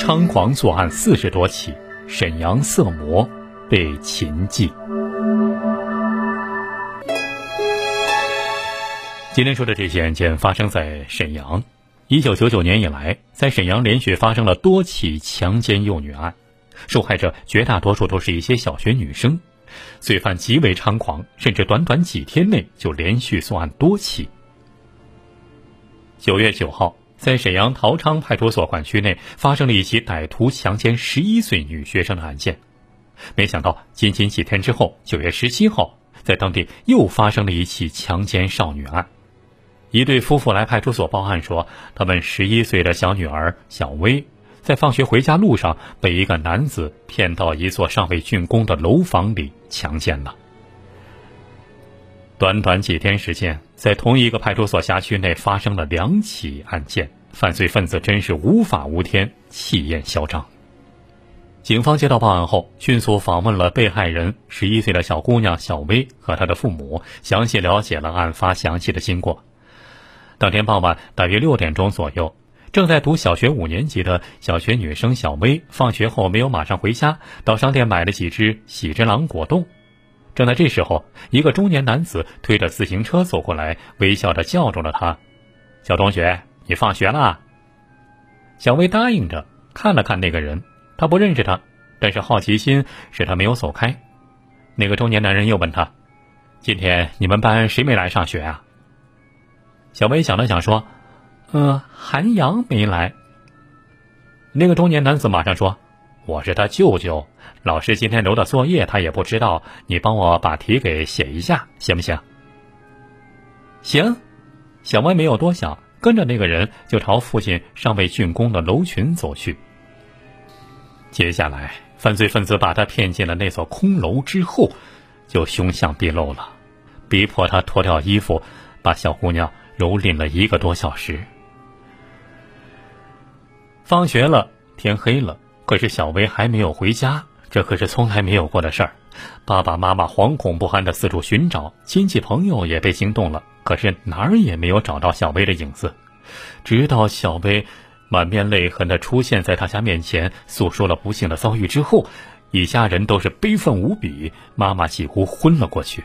猖狂作案四十多起，沈阳色魔被擒记。今天说的这起案件发生在沈阳。一九九九年以来，在沈阳连续发生了多起强奸幼女案，受害者绝大多数都是一些小学女生，罪犯极为猖狂，甚至短短几天内就连续作案多起。九月九号。在沈阳陶昌派出所管区内发生了一起歹徒强奸十一岁女学生的案件，没想到仅仅几天之后，九月十七号，在当地又发生了一起强奸少女案。一对夫妇来派出所报案说，他们十一岁的小女儿小薇在放学回家路上被一个男子骗到一座尚未竣工的楼房里强奸了。短短几天时间，在同一个派出所辖区内发生了两起案件，犯罪分子真是无法无天，气焰嚣张。警方接到报案后，迅速访问了被害人十一岁的小姑娘小薇和她的父母，详细了解了案发详细的经过。当天傍晚大约六点钟左右，正在读小学五年级的小学女生小薇，放学后没有马上回家，到商店买了几只喜之郎果冻。正在这时候，一个中年男子推着自行车走过来，微笑着叫住了他：“小同学，你放学啦？”小薇答应着，看了看那个人，他不认识他，但是好奇心使他没有走开。那个中年男人又问他：“今天你们班谁没来上学啊？”小薇想了想说：“嗯，韩阳没来。”那个中年男子马上说：“我是他舅舅。”老师今天留的作业他也不知道，你帮我把题给写一下，行不行？行，小歪没有多想，跟着那个人就朝附近尚未竣工的楼群走去。接下来，犯罪分子把他骗进了那座空楼之后，就凶相毕露了，逼迫他脱掉衣服，把小姑娘蹂躏了一个多小时。放学了，天黑了，可是小薇还没有回家。这可是从来没有过的事儿，爸爸妈妈惶恐不安的四处寻找，亲戚朋友也被惊动了，可是哪儿也没有找到小薇的影子。直到小薇满面泪痕的出现在大家面前，诉说了不幸的遭遇之后，一家人都是悲愤无比，妈妈几乎昏了过去。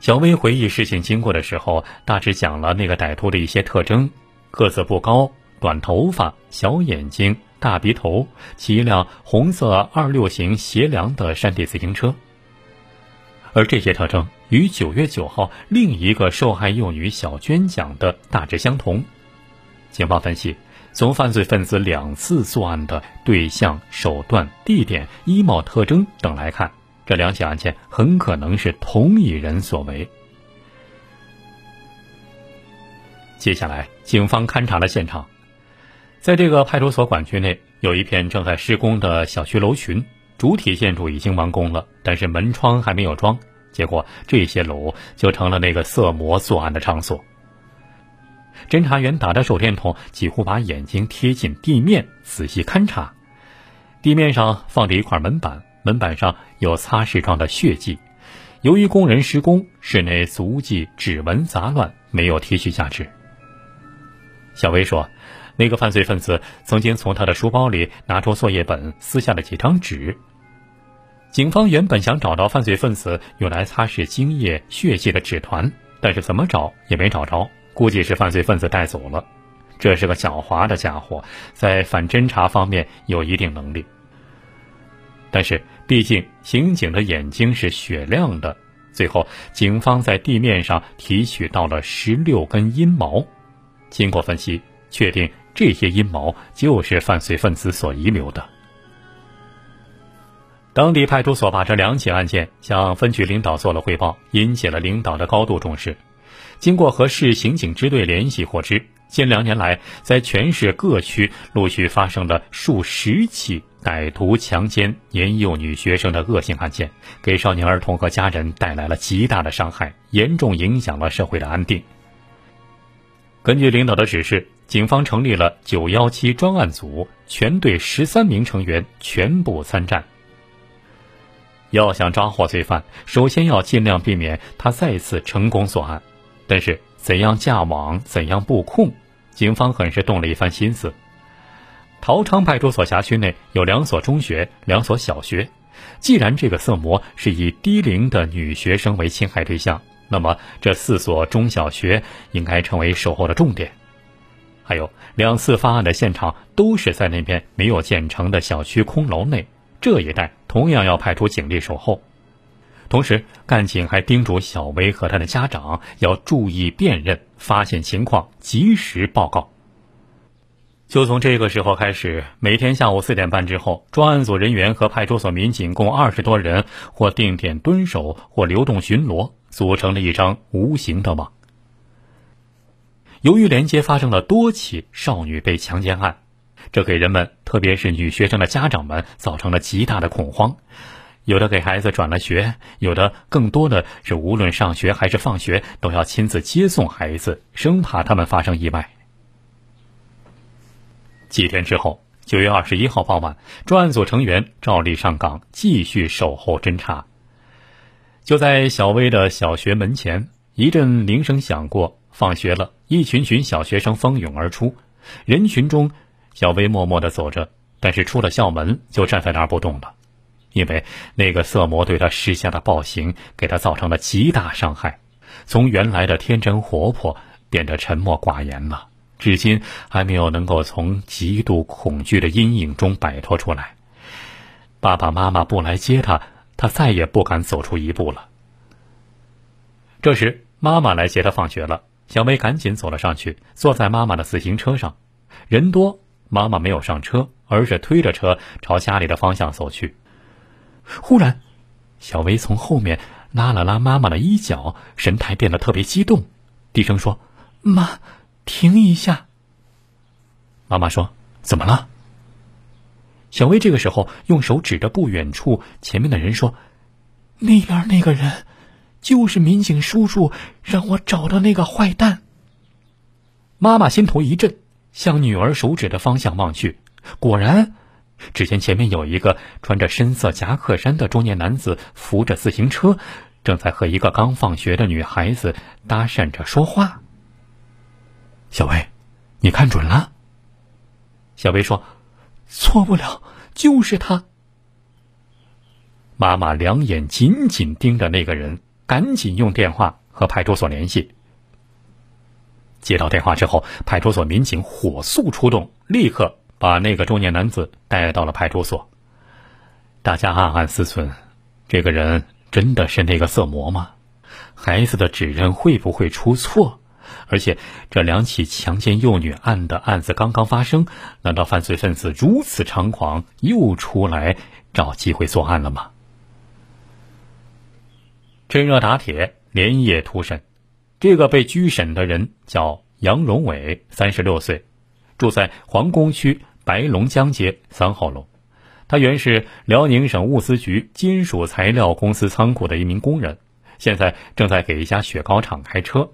小薇回忆事情经过的时候，大致讲了那个歹徒的一些特征：个子不高，短头发，小眼睛。大鼻头，骑一辆红色二六型斜梁的山地自行车，而这些特征与九月九号另一个受害幼女小娟讲的大致相同。警方分析，从犯罪分子两次作案的对象、手段、地点、衣帽特征等来看，这两起案件很可能是同一人所为。接下来，警方勘察了现场。在这个派出所管区内，有一片正在施工的小区楼群，主体建筑已经完工了，但是门窗还没有装。结果，这些楼就成了那个色魔作案的场所。侦查员打着手电筒，几乎把眼睛贴近地面，仔细勘察。地面上放着一块门板，门板上有擦拭状的血迹。由于工人施工，室内足迹、指纹杂乱，没有提取价值。小薇说。那个犯罪分子曾经从他的书包里拿出作业本，撕下了几张纸。警方原本想找到犯罪分子用来擦拭精液血迹的纸团，但是怎么找也没找着，估计是犯罪分子带走了。这是个狡猾的家伙，在反侦查方面有一定能力。但是毕竟刑警的眼睛是雪亮的，最后警方在地面上提取到了十六根阴毛，经过分析，确定。这些阴谋就是犯罪分子所遗留的。当地派出所把这两起案件向分局领导做了汇报，引起了领导的高度重视。经过和市刑警支队联系获知，近两年来，在全市各区陆续发生了数十起歹徒强奸年幼女学生的恶性案件，给少年儿童和家人带来了极大的伤害，严重影响了社会的安定。根据领导的指示。警方成立了“九幺七”专案组，全队十三名成员全部参战。要想抓获罪犯，首先要尽量避免他再次成功作案。但是怎样架网、怎样布控，警方很是动了一番心思。陶昌派出所辖区内有两所中学、两所小学。既然这个色魔是以低龄的女学生为侵害对象，那么这四所中小学应该成为守候的重点。还有两次发案的现场都是在那边没有建成的小区空楼内，这一带同样要派出警力守候。同时，干警还叮嘱小薇和他的家长要注意辨认，发现情况及时报告。就从这个时候开始，每天下午四点半之后，专案组人员和派出所民警共二十多人，或定点蹲守，或流动巡逻，组成了一张无形的网。由于连接发生了多起少女被强奸案，这给人们，特别是女学生的家长们，造成了极大的恐慌。有的给孩子转了学，有的更多的是无论上学还是放学，都要亲自接送孩子，生怕他们发生意外。几天之后，九月二十一号傍晚，专案组成员照例上岗，继续守候侦查。就在小薇的小学门前，一阵铃声响过，放学了，一群群小学生蜂拥而出。人群中，小薇默默的走着，但是出了校门就站在那儿不动了，因为那个色魔对他施下的暴行，给他造成了极大伤害，从原来的天真活泼变得沉默寡言了。至今还没有能够从极度恐惧的阴影中摆脱出来。爸爸妈妈不来接他，他再也不敢走出一步了。这时，妈妈来接他放学了，小薇赶紧走了上去，坐在妈妈的自行车上。人多，妈妈没有上车，而是推着车朝家里的方向走去。忽然，小薇从后面拉了拉妈妈的衣角，神态变得特别激动，低声说：“妈。”停一下。妈妈说：“怎么了？”小薇这个时候用手指着不远处前面的人说：“那边那个人，就是民警叔叔让我找的那个坏蛋。”妈妈心头一震，向女儿手指的方向望去，果然，只见前面有一个穿着深色夹克衫的中年男子扶着自行车，正在和一个刚放学的女孩子搭讪着说话。小薇，你看准了。小薇说：“错不了，就是他。”妈妈两眼紧紧盯着那个人，赶紧用电话和派出所联系。接到电话之后，派出所民警火速出动，立刻把那个中年男子带到了派出所。大家暗暗思忖：这个人真的是那个色魔吗？孩子的指认会不会出错？而且，这两起强奸幼女案的案子刚刚发生，难道犯罪分子如此猖狂，又出来找机会作案了吗？趁热打铁，连夜突审。这个被拘审的人叫杨荣伟，三十六岁，住在皇宫区白龙江街三号楼。他原是辽宁省物资局金属材料公司仓库的一名工人，现在正在给一家雪糕厂开车。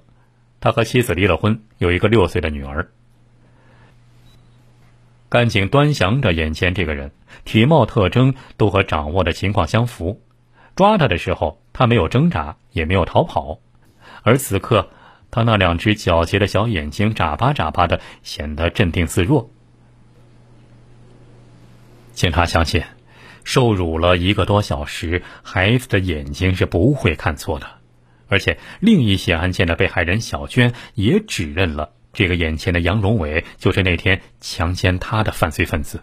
他和妻子离了婚，有一个六岁的女儿。干警端详着眼前这个人，体貌特征都和掌握的情况相符。抓他的时候，他没有挣扎，也没有逃跑，而此刻，他那两只狡黠的小眼睛眨巴眨巴的，显得镇定自若。警察相信，受辱了一个多小时，孩子的眼睛是不会看错的。而且，另一起案件的被害人小娟也指认了这个眼前的杨荣伟就是那天强奸她的犯罪分子。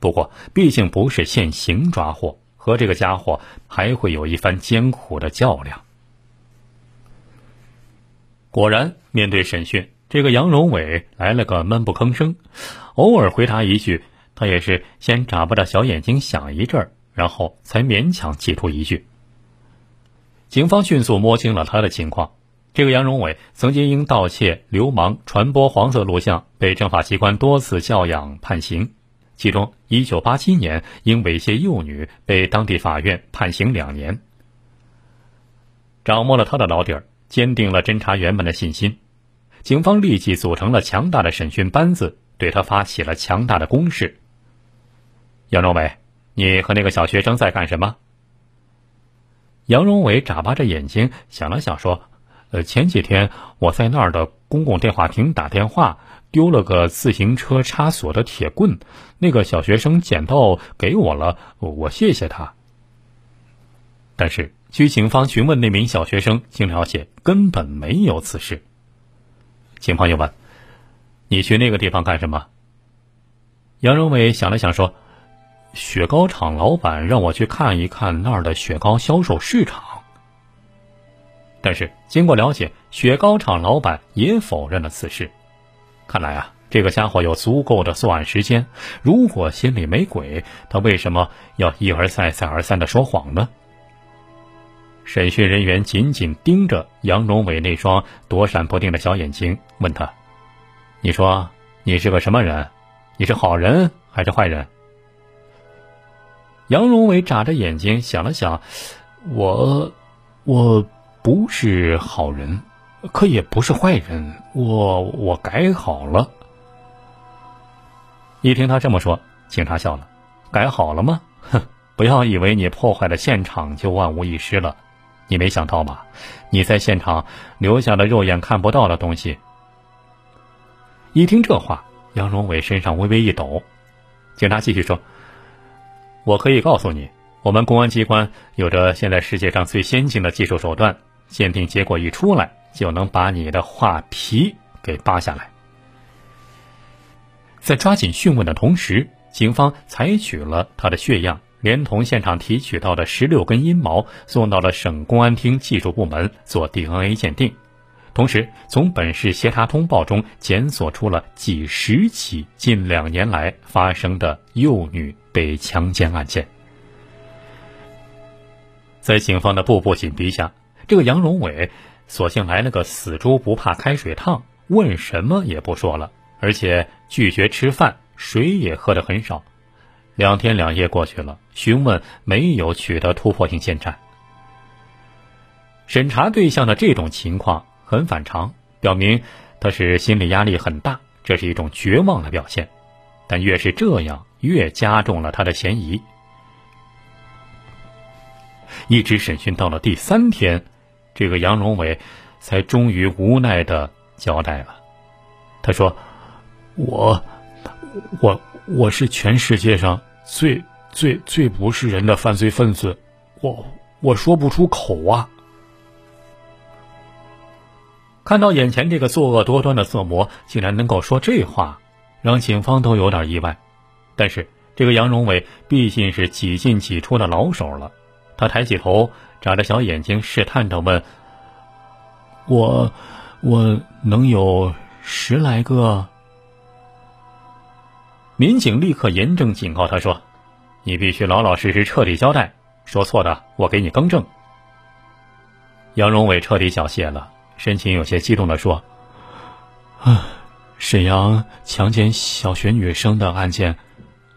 不过，毕竟不是现行抓获，和这个家伙还会有一番艰苦的较量。果然，面对审讯，这个杨荣伟来了个闷不吭声，偶尔回答一句，他也是先眨巴着小眼睛想一阵儿，然后才勉强挤出一句。警方迅速摸清了他的情况。这个杨荣伟曾经因盗窃、流氓、传播黄色录像被政法机关多次教养判刑，其中1987年因猥亵幼女被当地法院判刑两年。掌握了他的老底儿，坚定了侦查员们的信心。警方立即组成了强大的审讯班子，对他发起了强大的攻势。杨荣伟，你和那个小学生在干什么？杨荣伟眨巴着眼睛想了想，说：“呃，前几天我在那儿的公共电话亭打电话，丢了个自行车插锁的铁棍，那个小学生捡到给我了，我谢谢他。但是，据警方询问那名小学生，经了解根本没有此事。警方又问：“你去那个地方干什么？”杨荣伟想了想说：“雪糕厂老板让我去看一看那儿的雪糕销售市场。”但是经过了解，雪糕厂老板也否认了此事。看来啊，这个家伙有足够的作案时间。如果心里没鬼，他为什么要一而再、再而三的说谎呢？审讯人员紧紧盯着杨荣伟那双躲闪不定的小眼睛，问他：“你说你是个什么人？你是好人还是坏人？”杨荣伟眨着眼睛想了想：“我，我不是好人，可也不是坏人。我，我改好了。”一听他这么说，警察笑了：“改好了吗？哼，不要以为你破坏了现场就万无一失了。”你没想到吧？你在现场留下了肉眼看不到的东西。一听这话，杨荣伟身上微微一抖。警察继续说：“我可以告诉你，我们公安机关有着现在世界上最先进的技术手段，鉴定结果一出来，就能把你的画皮给扒下来。”在抓紧讯问的同时，警方采取了他的血样。连同现场提取到的十六根阴毛，送到了省公安厅技术部门做 DNA 鉴定。同时，从本市协查通报中检索出了几十起近两年来发生的幼女被强奸案件。在警方的步步紧逼下，这个杨荣伟索性来了个死猪不怕开水烫，问什么也不说了，而且拒绝吃饭，水也喝得很少。两天两夜过去了，询问没有取得突破性进展。审查对象的这种情况很反常，表明他是心理压力很大，这是一种绝望的表现。但越是这样，越加重了他的嫌疑。一直审讯到了第三天，这个杨荣伟才终于无奈的交代了。他说：“我，我。”我是全世界上最最最不是人的犯罪分子，我我说不出口啊！看到眼前这个作恶多端的色魔竟然能够说这话，让警方都有点意外。但是这个杨荣伟毕竟是几进几出的老手了，他抬起头，眨着小眼睛，试探着问：“我我能有十来个？”民警立刻严正警告他说：“你必须老老实实、彻底交代，说错的我给你更正。”杨荣伟彻底缴械了，神情有些激动的说：“啊，沈阳强奸小学女生的案件，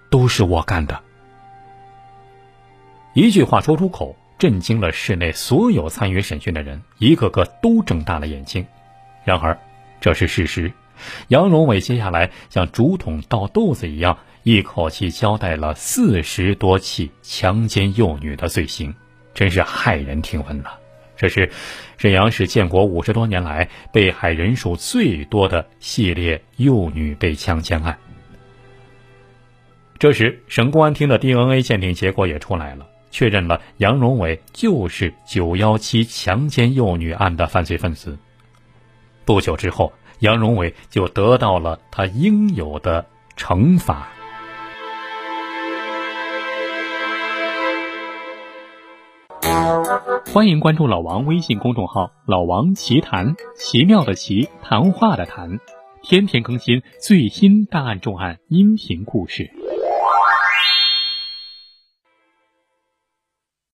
都是我干的。”一句话说出口，震惊了室内所有参与审讯的人，一个个都睁大了眼睛。然而，这是事实。杨荣伟接下来像竹筒倒豆子一样，一口气交代了四十多起强奸幼女的罪行，真是骇人听闻呐！这是沈阳市建国五十多年来被害人数最多的系列幼女被强奸案。这时，省公安厅的 DNA 鉴定结果也出来了，确认了杨荣伟就是“九幺七”强奸幼女案的犯罪分子。不久之后。杨荣伟就得到了他应有的惩罚。欢迎关注老王微信公众号“老王奇谈”，奇妙的奇，谈话的谈，天天更新最新大案重案音频故事。